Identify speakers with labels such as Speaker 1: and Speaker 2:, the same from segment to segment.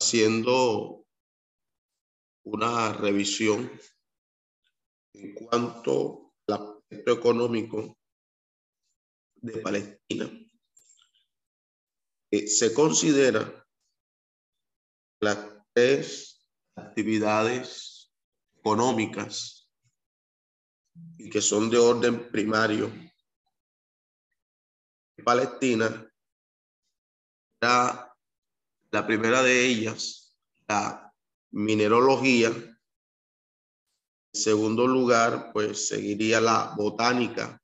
Speaker 1: haciendo una revisión en cuanto al aspecto económico de Palestina. Se considera las tres actividades económicas y que son de orden primario. Palestina la, la primera de ellas, la minerología. En segundo lugar, pues seguiría la botánica.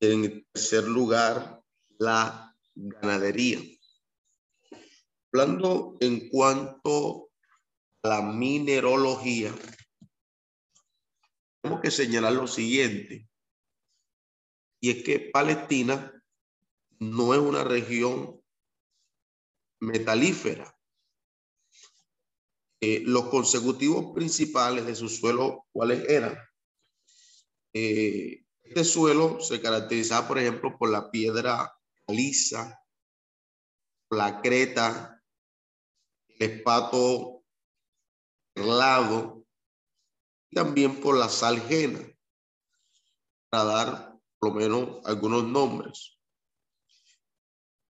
Speaker 1: En tercer lugar, la ganadería. Hablando en cuanto a la minerología, tenemos que señalar lo siguiente, y es que Palestina no es una región metalífera. Eh, los consecutivos principales de su suelo, ¿cuáles eran? Eh, este suelo se caracterizaba, por ejemplo, por la piedra lisa, la creta, el espato perlado, y también por la salgena, para dar por lo menos algunos nombres.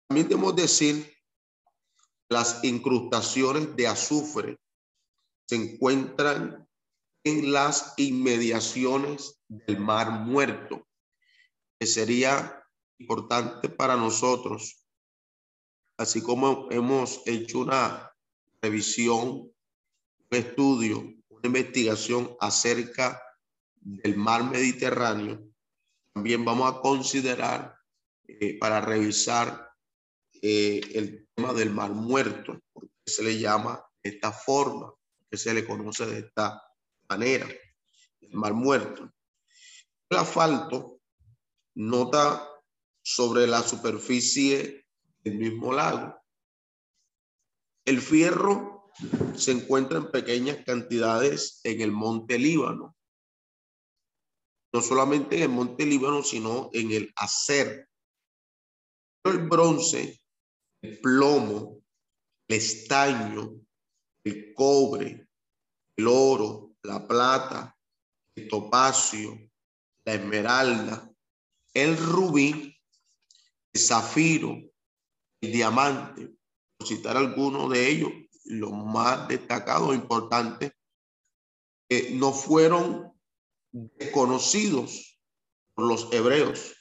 Speaker 1: También debemos decir las incrustaciones de azufre se encuentran en las inmediaciones del mar muerto, que sería importante para nosotros, así como hemos hecho una revisión, un estudio, una investigación acerca del mar Mediterráneo, también vamos a considerar eh, para revisar eh, el tema del mar muerto, porque se le llama de esta forma, que se le conoce de esta manera, el mar muerto. El asfalto nota sobre la superficie del mismo lago. El fierro se encuentra en pequeñas cantidades en el monte Líbano. No solamente en el monte Líbano, sino en el Acer. El bronce el plomo, el estaño, el cobre, el oro, la plata, el topacio, la esmeralda, el rubí, el zafiro, el diamante, por citar algunos de ellos, los más destacados, e importantes, que no fueron desconocidos por los hebreos,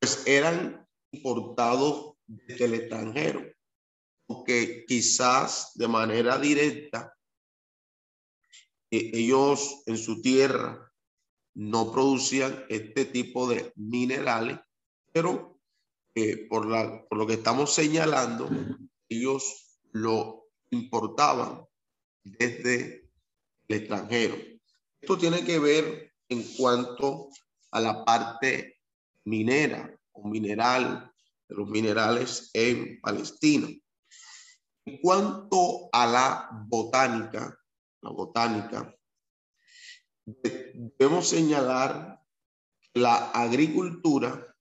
Speaker 1: pues eran importados del extranjero, porque quizás de manera directa eh, ellos en su tierra no producían este tipo de minerales, pero eh, por, la, por lo que estamos señalando, ellos lo importaban desde el extranjero. Esto tiene que ver en cuanto a la parte minera o mineral de los minerales en Palestina. En cuanto a la botánica, la botánica, debemos señalar la agricultura,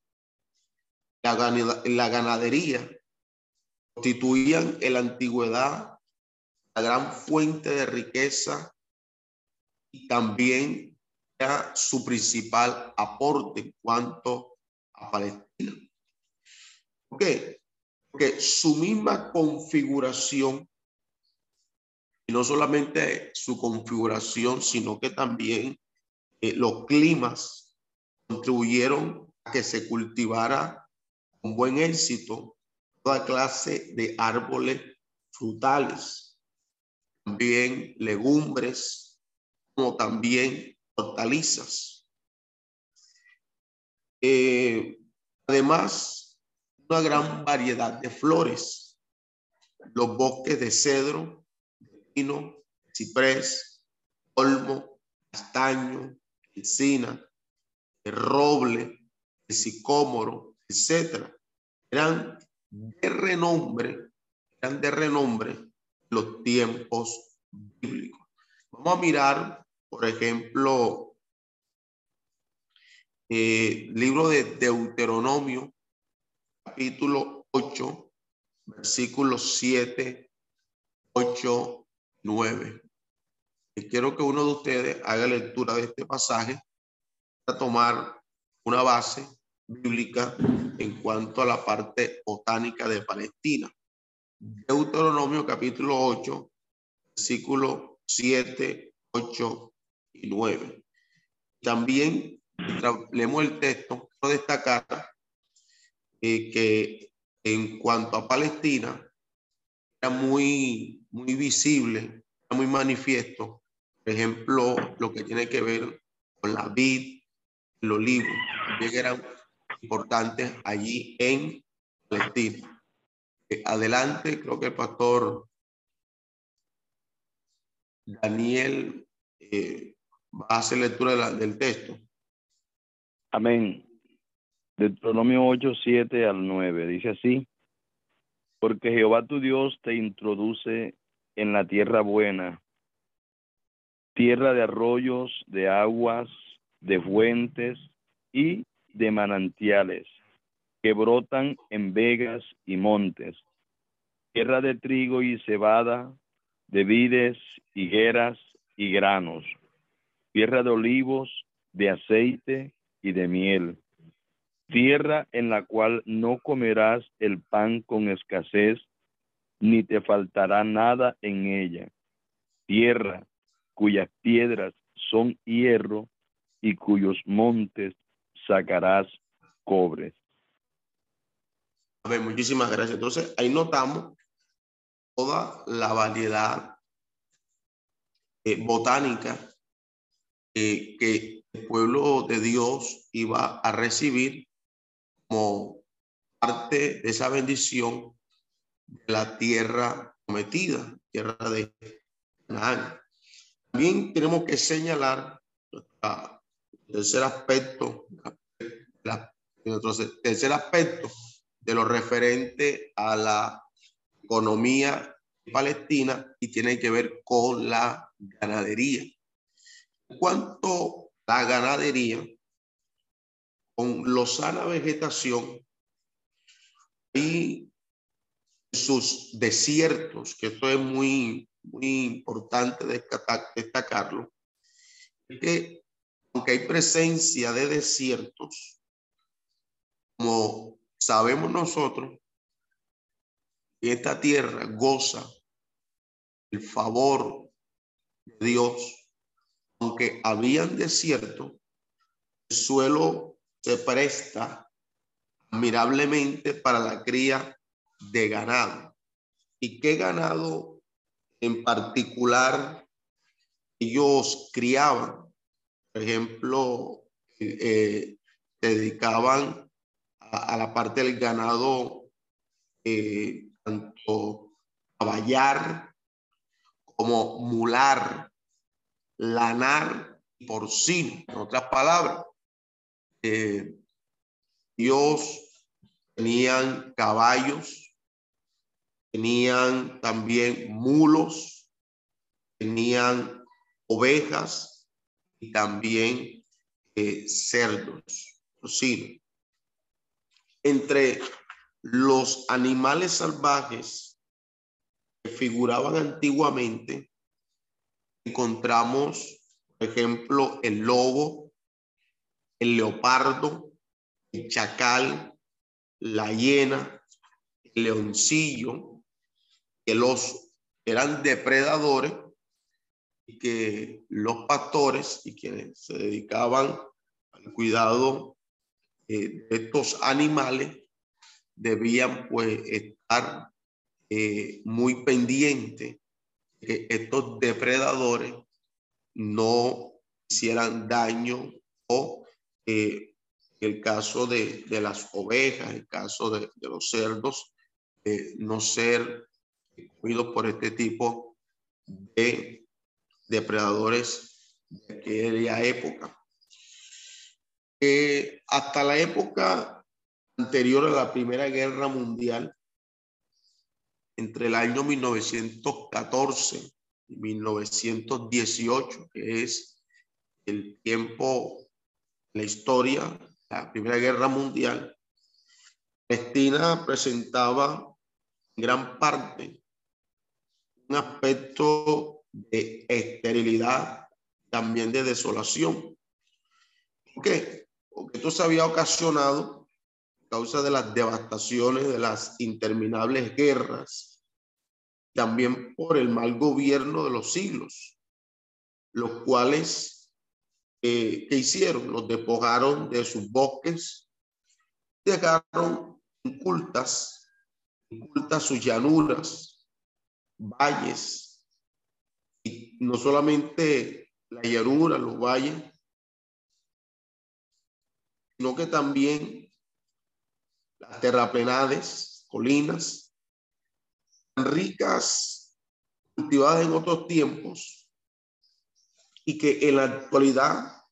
Speaker 1: la, ganadería constituían en la antigüedad la gran fuente de riqueza y también era su principal aporte en cuanto a Palestina. ¿Por qué? Porque su misma configuración, y no solamente su configuración, sino que también eh, los climas contribuyeron a que se cultivara con buen éxito toda clase de árboles frutales, también legumbres, como también hortalizas. Eh, además, una gran variedad de flores. los bosques de cedro, de pino, ciprés, olmo, castaño, encina, el roble, el sicómoro, etcétera. Eran de renombre, eran de renombre los tiempos bíblicos. Vamos a mirar, por ejemplo, eh, libro de Deuteronomio, capítulo 8, versículos 7, 8, 9. Y quiero que uno de ustedes haga lectura de este pasaje para tomar una base bíblica en cuanto a la parte botánica de Palestina. Deuteronomio capítulo 8, versículo 7, 8 y 9. También leemos el texto, quiero destacar eh, que en cuanto a Palestina, era muy, muy visible, muy manifiesto, por ejemplo, lo que tiene que ver con la vid, el olivo, que eran importantes allí en Palestina. Eh, adelante, creo que el pastor Daniel eh, va a hacer lectura del texto.
Speaker 2: Amén. Deuteronomio 8, 7 al 9. Dice así, porque Jehová tu Dios te introduce en la tierra buena, tierra de arroyos, de aguas, de fuentes y de manantiales que brotan en vegas y montes, tierra de trigo y cebada, de vides, higueras y granos, tierra de olivos, de aceite y de miel, tierra en la cual no comerás el pan con escasez, ni te faltará nada en ella, tierra cuyas piedras son hierro y cuyos montes sacarás cobre.
Speaker 1: A ver, muchísimas gracias. Entonces, ahí notamos toda la variedad eh, botánica eh, que el pueblo de Dios iba a recibir como parte de esa bendición de la tierra prometida, tierra de Canaán. También tenemos que señalar el tercer aspecto, el tercer aspecto de lo referente a la economía palestina y tiene que ver con la ganadería. En cuanto a la ganadería, con lozana vegetación y sus desiertos, que esto es muy, muy importante destacarlo, es que aunque hay presencia de desiertos, como sabemos nosotros, esta tierra goza el favor de Dios, aunque habían desierto, el suelo se presta admirablemente para la cría de ganado. ¿Y qué ganado en particular ellos criaban? Por ejemplo, eh, dedicaban a, la parte del ganado, eh, tanto caballar como mular, lanar y porcino. En otras palabras, eh, Dios tenían caballos, tenían también mulos, tenían ovejas y también eh, cerdos, porcinos entre los animales salvajes que figuraban antiguamente, encontramos, por ejemplo, el lobo, el leopardo, el chacal, la hiena, el leoncillo, que los eran depredadores y que los pastores y quienes se dedicaban al cuidado eh, estos animales debían pues estar eh, muy pendientes que estos depredadores no hicieran daño o eh, el caso de, las ovejas, el caso de, los cerdos, no ser comidos por este tipo de depredadores de aquella época. Eh, hasta la época anterior a la Primera Guerra Mundial, entre el año 1914 y 1918, que es el tiempo, la historia, la Primera Guerra Mundial, Palestina presentaba en gran parte un aspecto de esterilidad, también de desolación. ¿Por qué? Porque esto se había ocasionado a causa de las devastaciones, de las interminables guerras, también por el mal gobierno de los siglos, los cuales, eh, ¿qué hicieron? Los despojaron de sus bosques, dejaron incultas, incultas sus llanuras, valles, y no solamente la llanura, los valles, sino que también las terraplenades, colinas, ricas, cultivadas en otros tiempos, y que en la actualidad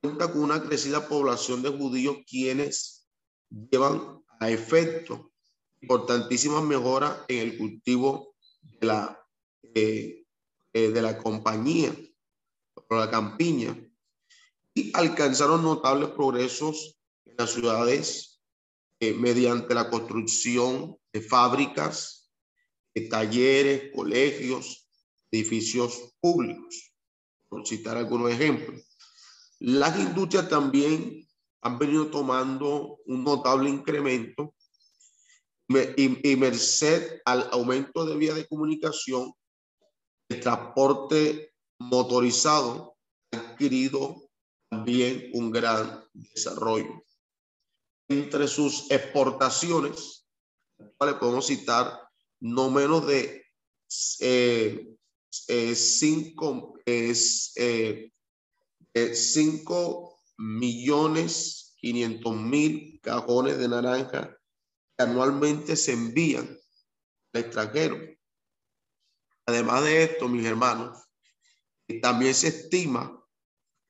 Speaker 1: cuenta con una crecida población de judíos quienes llevan a efecto importantísimas mejoras en el cultivo de la, eh, eh, de la compañía o la campiña y alcanzaron notables progresos en las ciudades eh, mediante la construcción de fábricas, de talleres, colegios, edificios públicos, por citar algunos ejemplos. Las industrias también han venido tomando un notable incremento y, merced al aumento de vías de comunicación, el transporte motorizado ha adquirido también un gran desarrollo. Entre sus exportaciones, le podemos citar no menos de eh, eh, cinco, es, eh, cinco millones quinientos mil cajones de naranja que anualmente se envían al extranjero. Además de esto, mis hermanos, también se estima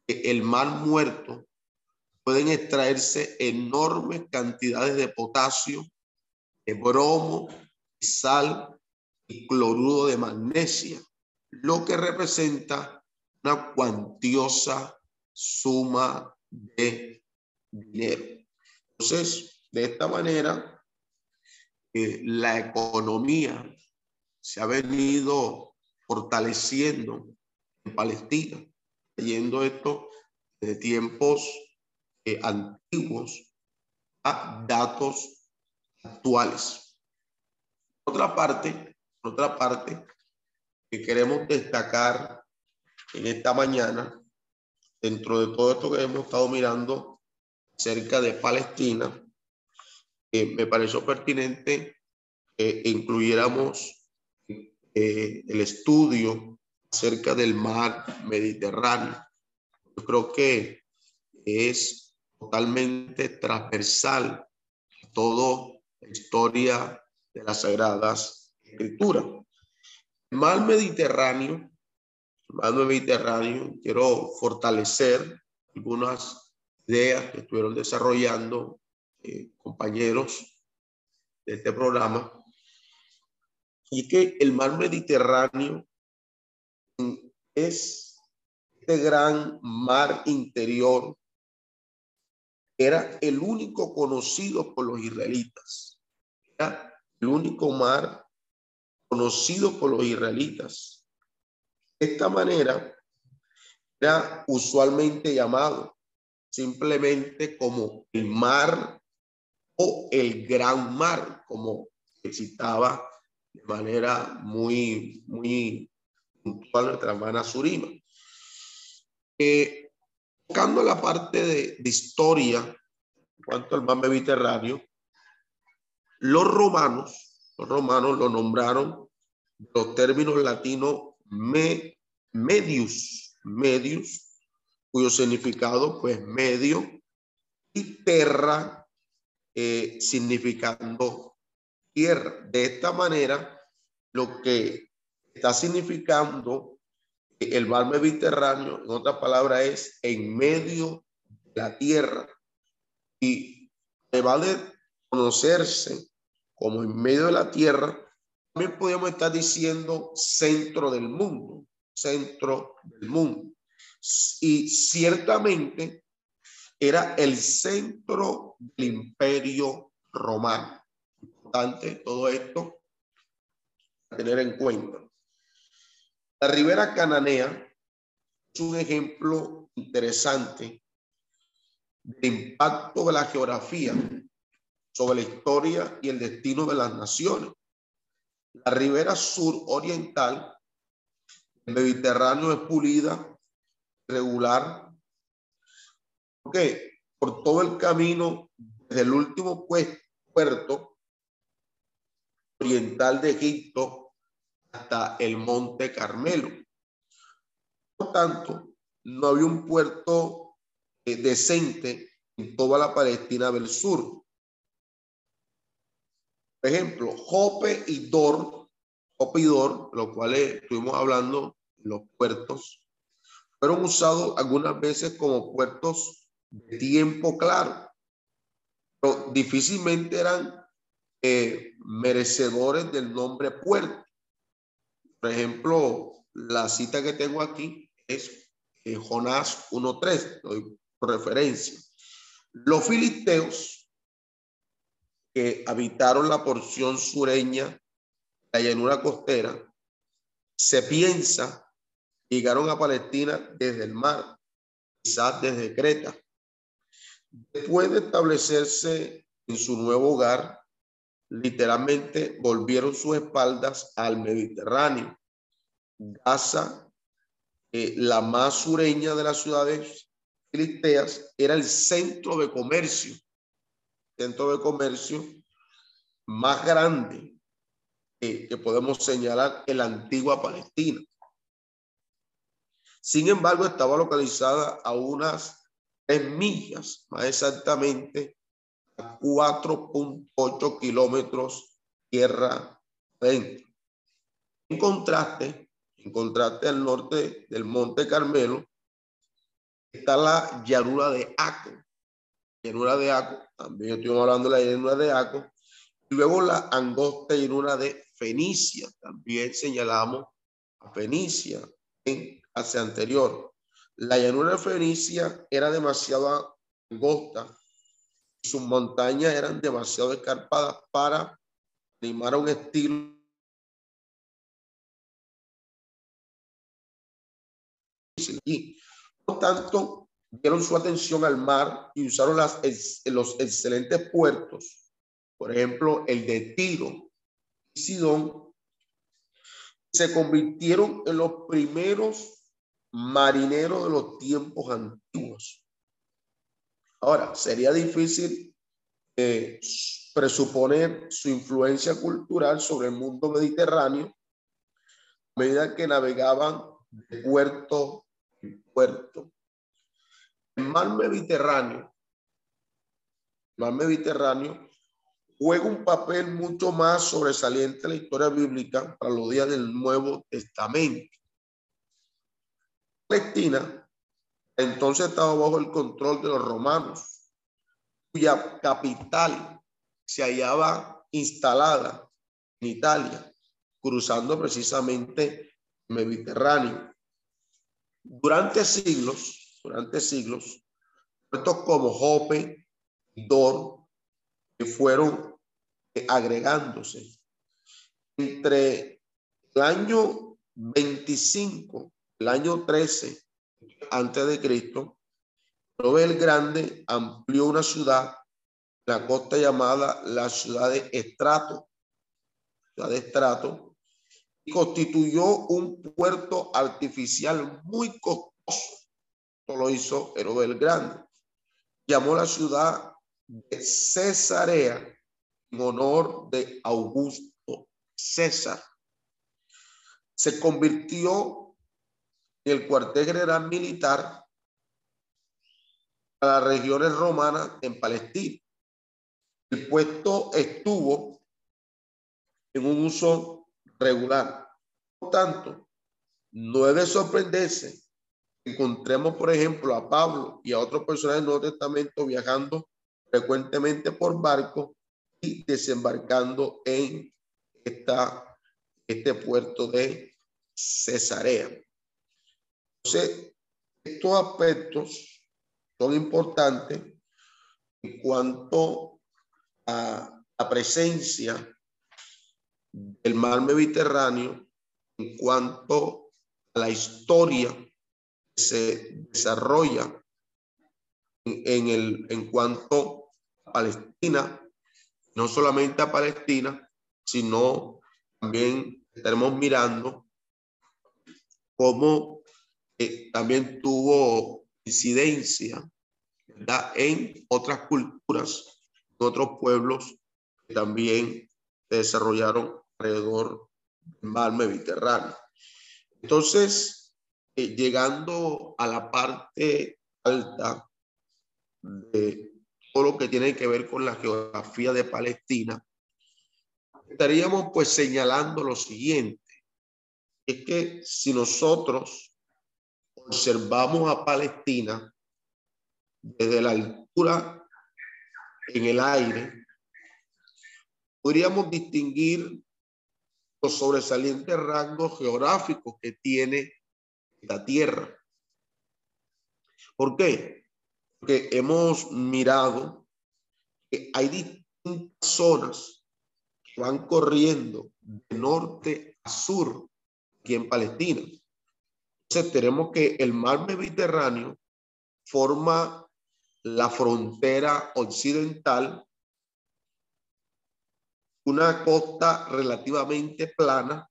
Speaker 1: que el mar muerto pueden extraerse enormes cantidades de potasio, de bromo, sal y cloruro de magnesia, lo que representa una cuantiosa suma de dinero. Entonces, de esta manera, eh, la economía se ha venido fortaleciendo en Palestina, leyendo esto de tiempos eh, antiguos a datos actuales. Otra parte, otra parte que queremos destacar en esta mañana, dentro de todo esto que hemos estado mirando cerca de Palestina, me pareció pertinente que incluyéramos eh, el estudio acerca del mar Mediterráneo. Yo creo que es totalmente transversal toda la historia de las Sagradas Escrituras. Mar Mediterráneo, mar Mediterráneo, quiero fortalecer algunas ideas que estuvieron desarrollando eh, compañeros de este programa, y que el mar Mediterráneo es este gran mar interior, era el único conocido por los israelitas, era el único mar conocido por los israelitas. De esta manera, era usualmente llamado simplemente como el mar o el gran mar, como citaba de manera muy, muy puntual nuestra hermana Surima. Eh, tocando la parte de, historia en cuanto al mar Mediterráneo, los romanos, los romanos lo nombraron los términos latinos me, medius, medius, cuyo significado pues medio y terra eh, significando tierra. De esta manera, lo que está significando el mar Mediterráneo, en otras palabras, es en medio de la tierra. Y además de conocerse como en medio de la tierra, también podemos estar diciendo centro del mundo, centro del mundo. Y ciertamente era el centro del imperio romano. Importante todo esto a tener en cuenta. La ribera cananea es un ejemplo interesante del impacto de la geografía sobre la historia y el destino de las naciones. La ribera sur oriental del Mediterráneo es pulida, regular. ¿Por Por todo el camino desde el último puerto oriental de Egipto hasta el Monte Carmelo. Por tanto, no había un puerto eh, decente en toda la Palestina del sur ejemplo, Jope y Dor, Jope y Dor, los cuales estuvimos hablando, los puertos, fueron usados algunas veces como puertos de tiempo claro, pero difícilmente eran eh, merecedores del nombre puerto. Por ejemplo, la cita que tengo aquí es eh, Jonás 1.3, doy por referencia. Los filisteos que habitaron la porción sureña, la llanura costera, se piensa llegaron a Palestina desde el mar, quizás desde Creta. Después de establecerse en su nuevo hogar, literalmente volvieron sus espaldas al Mediterráneo. Gaza, eh, la más sureña de las ciudades filisteas, era el centro de comercio centro de comercio más grande que podemos señalar en la antigua Palestina. Sin embargo, estaba localizada a unas tres millas, más exactamente a 4.8 kilómetros tierra adentro. En contraste, en contraste al norte del Monte Carmelo, está la llanura de Aco, llanura de Aco, también estuvimos hablando de la llanura de Aco, y luego la angosta llanura de Fenicia, también señalamos a Fenicia en clase anterior. La llanura de Fenicia era demasiado angosta y sus montañas eran demasiado escarpadas para animar a un estilo y por tanto dieron su atención al mar y usaron las, los excelentes puertos, por ejemplo, el de Tiro y Sidón, se convirtieron en los primeros marineros de los tiempos antiguos. Ahora, sería difícil eh, presuponer su influencia cultural sobre el mundo mediterráneo a medida que navegaban de puerto en puerto. El mar Mediterráneo, el mar Mediterráneo juega un papel mucho más sobresaliente en la historia bíblica para los días del Nuevo Testamento. Palestina entonces estaba bajo el control de los romanos, cuya capital se hallaba instalada en Italia, cruzando precisamente el Mediterráneo. Durante siglos, durante siglos, puertos como Jope Dor, que fueron agregándose. Entre el año 25, el año 13 antes de Cristo, el Grande amplió una ciudad, la costa llamada la ciudad de Estrato, ciudad de Estrato, y constituyó un puerto artificial muy costoso lo hizo Herodes el Grande. Llamó la ciudad de Cesarea en honor de Augusto César. Se convirtió en el cuartel general militar a las regiones romanas en Palestina. El puesto estuvo en un uso regular. Por tanto, no es de sorprenderse encontremos, por ejemplo, a Pablo y a otros personajes del Nuevo Testamento viajando frecuentemente por barco y desembarcando en esta, este puerto de Cesarea. Entonces, estos aspectos son importantes en cuanto a la presencia del mar Mediterráneo, en cuanto a la historia se desarrolla en, el, en cuanto a Palestina, no solamente a Palestina, sino también estaremos mirando cómo eh, también tuvo incidencia en otras culturas, en otros pueblos que también se desarrollaron alrededor del mar Mediterráneo. Entonces, eh, llegando a la parte alta de todo lo que tiene que ver con la geografía de Palestina, estaríamos pues señalando lo siguiente, es que si nosotros observamos a Palestina desde la altura en el aire, podríamos distinguir los sobresalientes rangos geográficos que tiene Tierra. ¿Por qué? Porque hemos mirado que hay distintas zonas que van corriendo de norte a sur aquí en Palestina. Entonces tenemos que el mar Mediterráneo forma la frontera occidental, una costa relativamente plana,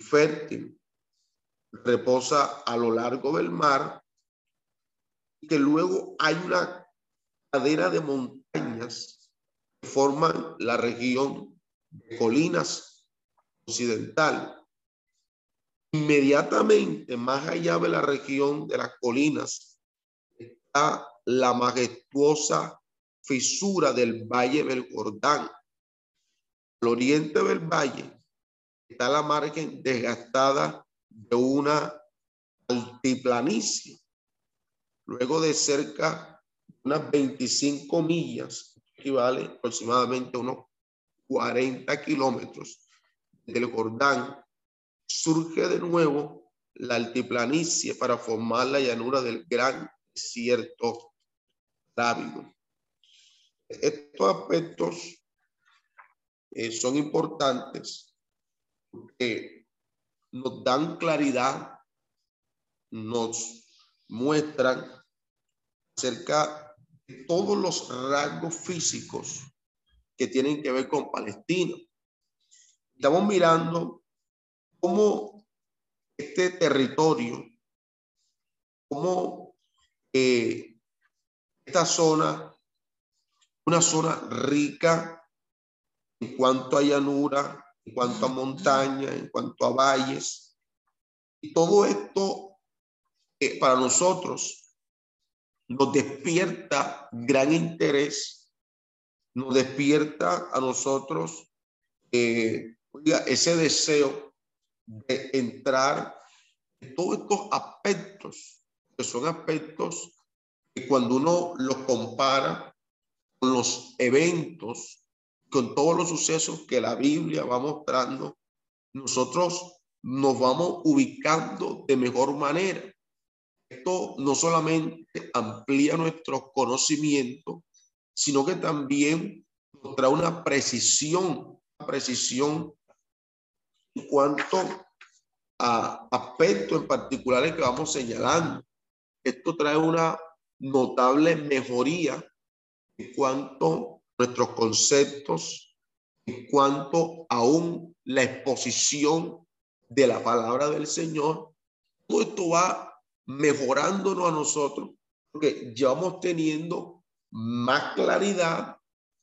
Speaker 1: fértil, reposa a lo largo del mar, y que luego hay una cadena de montañas que forman la región de colinas occidental. Inmediatamente más allá de la región de las colinas está la majestuosa fisura del valle del Jordán. Al oriente del valle está la margen desgastada de una altiplanicie. Luego de cerca de unas 25 millas, equivale aproximadamente unos 40 kilómetros del Jordán, surge de nuevo la altiplanicie para formar la llanura del gran desierto David. Estos aspectos eh, son importantes porque nos dan claridad, nos muestran acerca de todos los rasgos físicos que tienen que ver con Palestina. Estamos mirando cómo este territorio, cómo eh, esta zona, una zona rica en cuanto a llanura, en cuanto a montaña, en cuanto a valles. Y todo esto eh, para nosotros nos despierta gran interés, nos despierta a nosotros eh, ese deseo de entrar en todos estos aspectos, que son aspectos que cuando uno los compara con los eventos, con todos los sucesos que la Biblia va mostrando, nosotros nos vamos ubicando de mejor manera. Esto no solamente amplía nuestro conocimiento, sino que también nos trae una precisión, precisión en cuanto a aspectos en particulares que vamos señalando. Esto trae una notable mejoría en cuanto nuestros conceptos, en cuanto aún la exposición de la palabra del Señor. Todo esto va mejorándonos a nosotros porque ya vamos teniendo más claridad,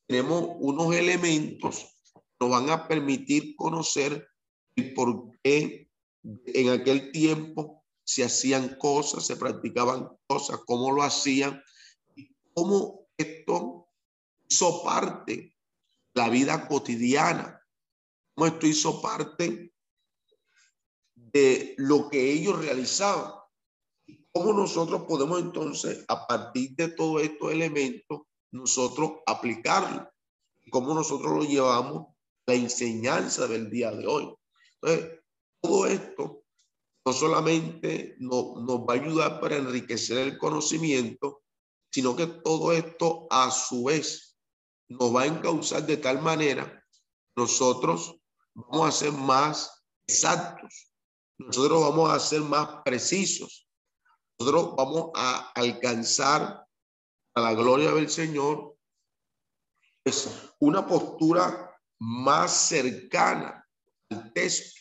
Speaker 1: tenemos unos elementos que nos van a permitir conocer el por qué en aquel tiempo se hacían cosas, se practicaban cosas, cómo lo hacían, y cómo esto hizo parte la vida cotidiana, cómo esto hizo parte de lo que ellos realizaban. ¿Cómo nosotros podemos entonces, a partir de todos estos elementos, nosotros aplicarlo? ¿Cómo nosotros lo llevamos la enseñanza del día de hoy? Todo esto no solamente no, nos va a ayudar para enriquecer el conocimiento, sino que todo esto a su vez nos va a encauzar de tal manera, nosotros vamos a ser más exactos, nosotros vamos a ser más precisos, nosotros vamos a alcanzar a la gloria del Señor es una postura más cercana al texto,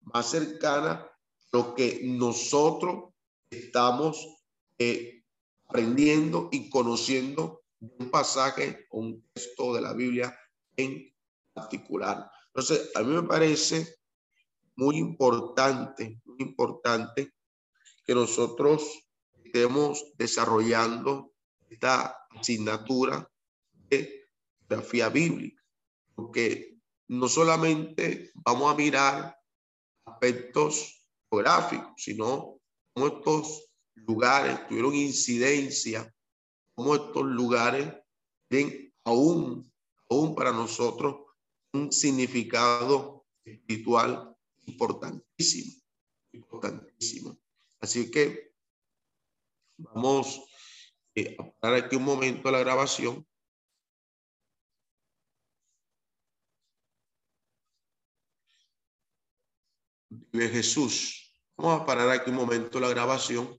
Speaker 1: más cercana a lo que nosotros estamos eh, aprendiendo y conociendo de un pasaje o un texto de la Biblia en particular. Entonces, a mí me parece muy importante, muy importante que nosotros estemos desarrollando esta asignatura de geografía bíblica, porque no solamente vamos a mirar aspectos geográficos, sino cómo estos lugares tuvieron incidencia, cómo estos lugares tienen aún, aún para nosotros un significado espiritual importantísimo, importantísimo. Así que vamos eh, a parar aquí un momento la grabación. Jesús. Vamos a parar aquí un momento la grabación.